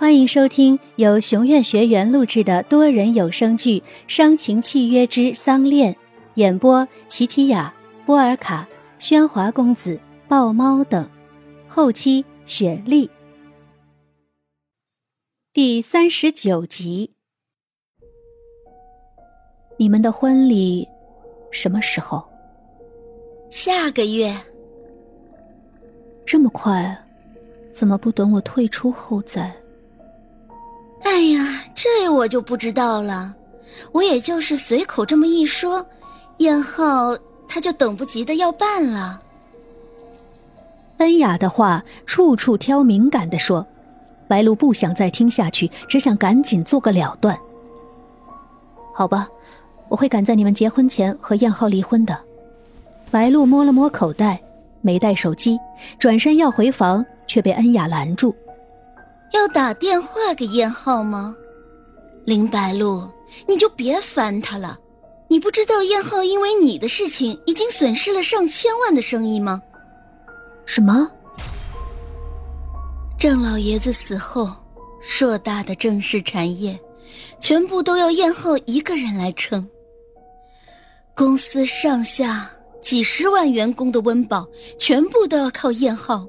欢迎收听由熊院学员录制的多人有声剧《伤情契约之丧恋》，演播：琪琪雅、波尔卡、喧哗公子、豹猫等，后期雪莉。第三十九集，你们的婚礼什么时候？下个月。这么快？怎么不等我退出后再？我就不知道了。我也就是随口这么一说，燕浩他就等不及的要办了。恩雅的话处处挑敏感的说，白露不想再听下去，只想赶紧做个了断。好吧，我会赶在你们结婚前和燕浩离婚的。白露摸了摸口袋，没带手机，转身要回房，却被恩雅拦住。要打电话给燕浩吗？林白露，你就别烦他了。你不知道燕浩因为你的事情已经损失了上千万的生意吗？什么？郑老爷子死后，硕大的郑氏产业，全部都要燕浩一个人来撑。公司上下几十万员工的温饱，全部都要靠燕浩。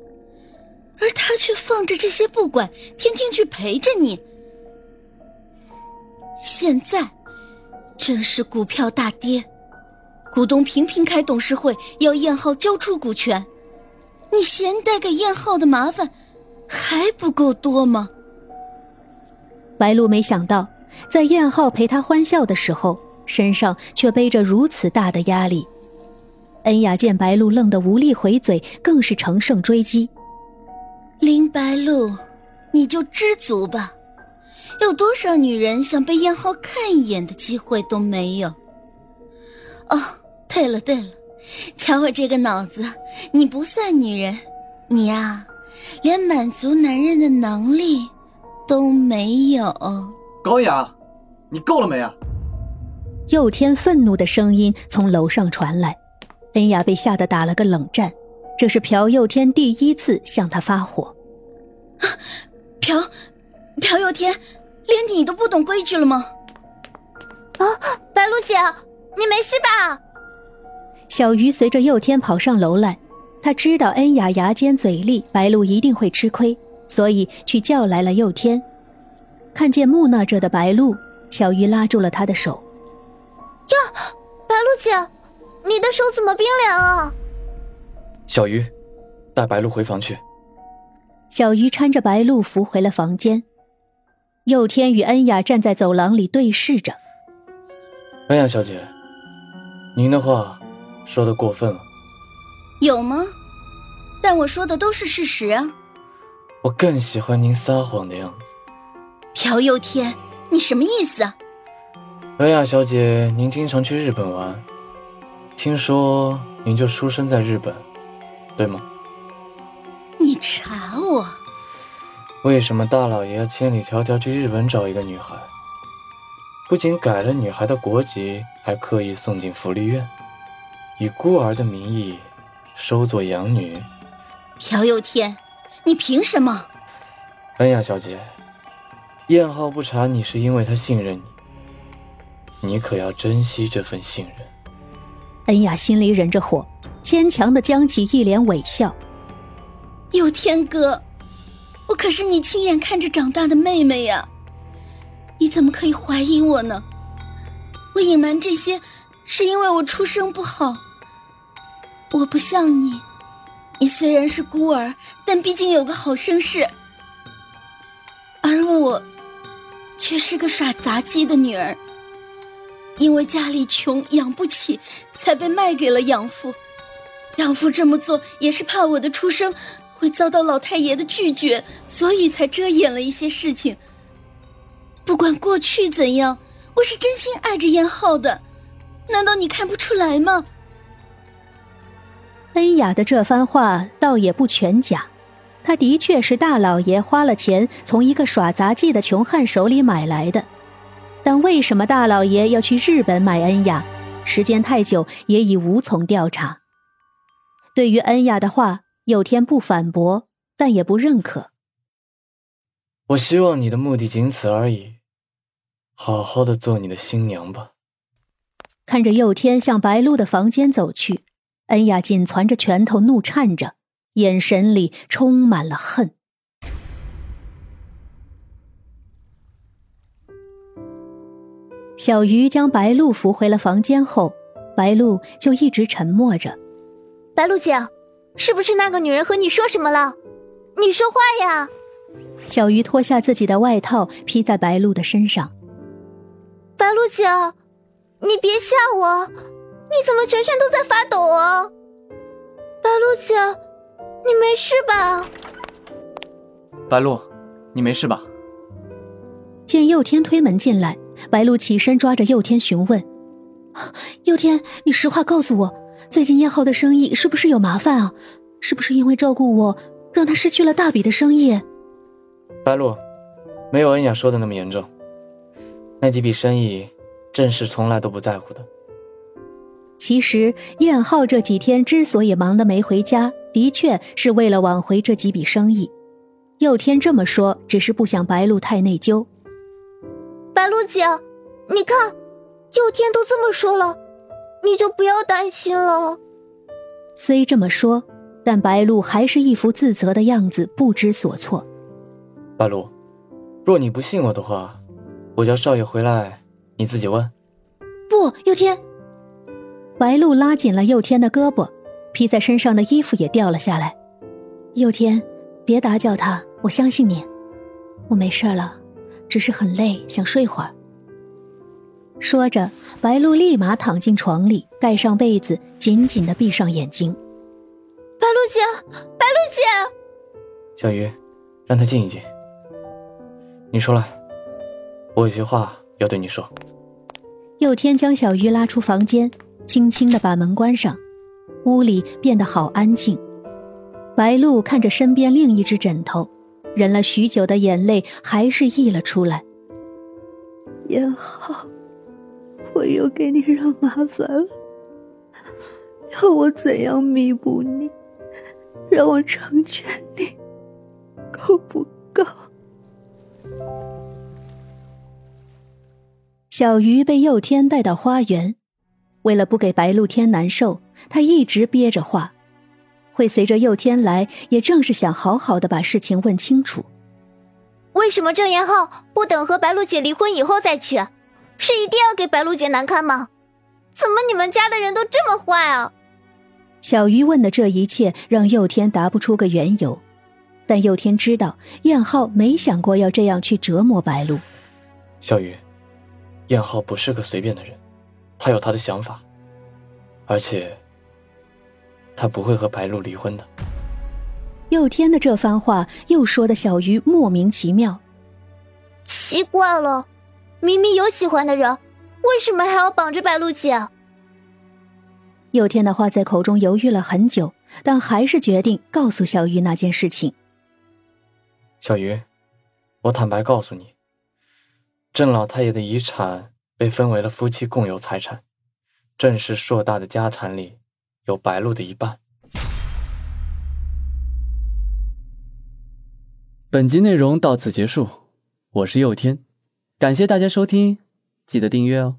而他却放着这些不管，天天去陪着你。现在，真是股票大跌，股东频频开董事会要燕浩交出股权，你嫌带给燕浩的麻烦还不够多吗？白露没想到，在燕浩陪他欢笑的时候，身上却背着如此大的压力。恩雅见白露愣得无力回嘴，更是乘胜追击。林白露，你就知足吧。有多少女人想被燕浩看一眼的机会都没有？哦，对了对了，瞧我这个脑子，你不算女人，你呀，连满足男人的能力都没有。高雅，你够了没啊？佑天愤怒的声音从楼上传来，恩雅被吓得打了个冷战。这是朴佑天第一次向他发火。啊朴，朴佑天，连你都不懂规矩了吗？啊，白露姐，你没事吧？小鱼随着佑天跑上楼来，他知道恩雅牙尖嘴利，白露一定会吃亏，所以去叫来了佑天。看见木讷着的白露，小鱼拉住了他的手。呀，白露姐，你的手怎么冰凉啊？小鱼，带白露回房去。小鱼搀着白露扶回了房间。佑天与恩雅站在走廊里对视着。恩雅小姐，您的话说的过分了。有吗？但我说的都是事实啊。我更喜欢您撒谎的样子。朴佑天，你什么意思啊？恩雅小姐，您经常去日本玩，听说您就出生在日本。对吗？你查我？为什么大老爷要千里迢迢去日本找一个女孩？不仅改了女孩的国籍，还刻意送进福利院，以孤儿的名义收作养女。朴有天，你凭什么？恩雅小姐，燕浩不查你是因为他信任你，你可要珍惜这份信任。恩雅心里忍着火。坚强的僵起一脸微笑。有天哥，我可是你亲眼看着长大的妹妹呀，你怎么可以怀疑我呢？我隐瞒这些，是因为我出生不好。我不像你，你虽然是孤儿，但毕竟有个好身世，而我，却是个耍杂技的女儿。因为家里穷，养不起，才被卖给了养父。养父这么做也是怕我的出生会遭到老太爷的拒绝，所以才遮掩了一些事情。不管过去怎样，我是真心爱着燕浩的，难道你看不出来吗？恩雅的这番话倒也不全假，他的确是大老爷花了钱从一个耍杂技的穷汉手里买来的。但为什么大老爷要去日本买恩雅？时间太久，也已无从调查。对于恩雅的话，有天不反驳，但也不认可。我希望你的目的仅此而已，好好的做你的新娘吧。看着佑天向白露的房间走去，恩雅紧攥着拳头，怒颤着，眼神里充满了恨。小鱼将白露扶回了房间后，白露就一直沉默着。白露姐，是不是那个女人和你说什么了？你说话呀！小鱼脱下自己的外套披在白露的身上。白露姐，你别吓我！你怎么全身都在发抖啊？白露姐，你没事吧？白露，你没事吧？见佑天推门进来，白露起身抓着佑天询问：“ 佑天，你实话告诉我，最近燕浩的生意是不是有麻烦啊？是不是因为照顾我，让他失去了大笔的生意？”白露，没有恩雅说的那么严重。那几笔生意，郑氏从来都不在乎的。其实燕浩这几天之所以忙得没回家，的确是为了挽回这几笔生意。佑天这么说，只是不想白露太内疚。白露姐，你看，佑天都这么说了，你就不要担心了。虽这么说，但白露还是一副自责的样子，不知所措。白露，若你不信我的话，我叫少爷回来，你自己问。不，佑天。白露拉紧了佑天的胳膊，披在身上的衣服也掉了下来。佑天，别打搅他，我相信你，我没事了，只是很累，想睡会儿。说着，白露立马躺进床里，盖上被子，紧紧的闭上眼睛。白露姐，白露姐，小鱼，让他静一静。你出来，我有些话要对你说。佑天将小鱼拉出房间，轻轻的把门关上，屋里变得好安静。白露看着身边另一只枕头，忍了许久的眼泪还是溢了出来。燕浩，我又给你惹麻烦了，要我怎样弥补你？让我成全你，够不够？小鱼被佑天带到花园，为了不给白露天难受，他一直憋着话。会随着佑天来，也正是想好好的把事情问清楚。为什么郑延浩不等和白露姐离婚以后再娶？是一定要给白露姐难堪吗？怎么你们家的人都这么坏啊？小鱼问的这一切让佑天答不出个缘由，但佑天知道燕浩没想过要这样去折磨白露。小鱼。燕浩不是个随便的人，他有他的想法，而且他不会和白露离婚的。佑天的这番话又说的小鱼莫名其妙。奇怪了，明明有喜欢的人，为什么还要绑着白露姐？佑天的话在口中犹豫了很久，但还是决定告诉小鱼那件事情。小鱼，我坦白告诉你。郑老太爷的遗产被分为了夫妻共有财产，郑氏硕大的家产里有白露的一半。本集内容到此结束，我是佑天，感谢大家收听，记得订阅哦。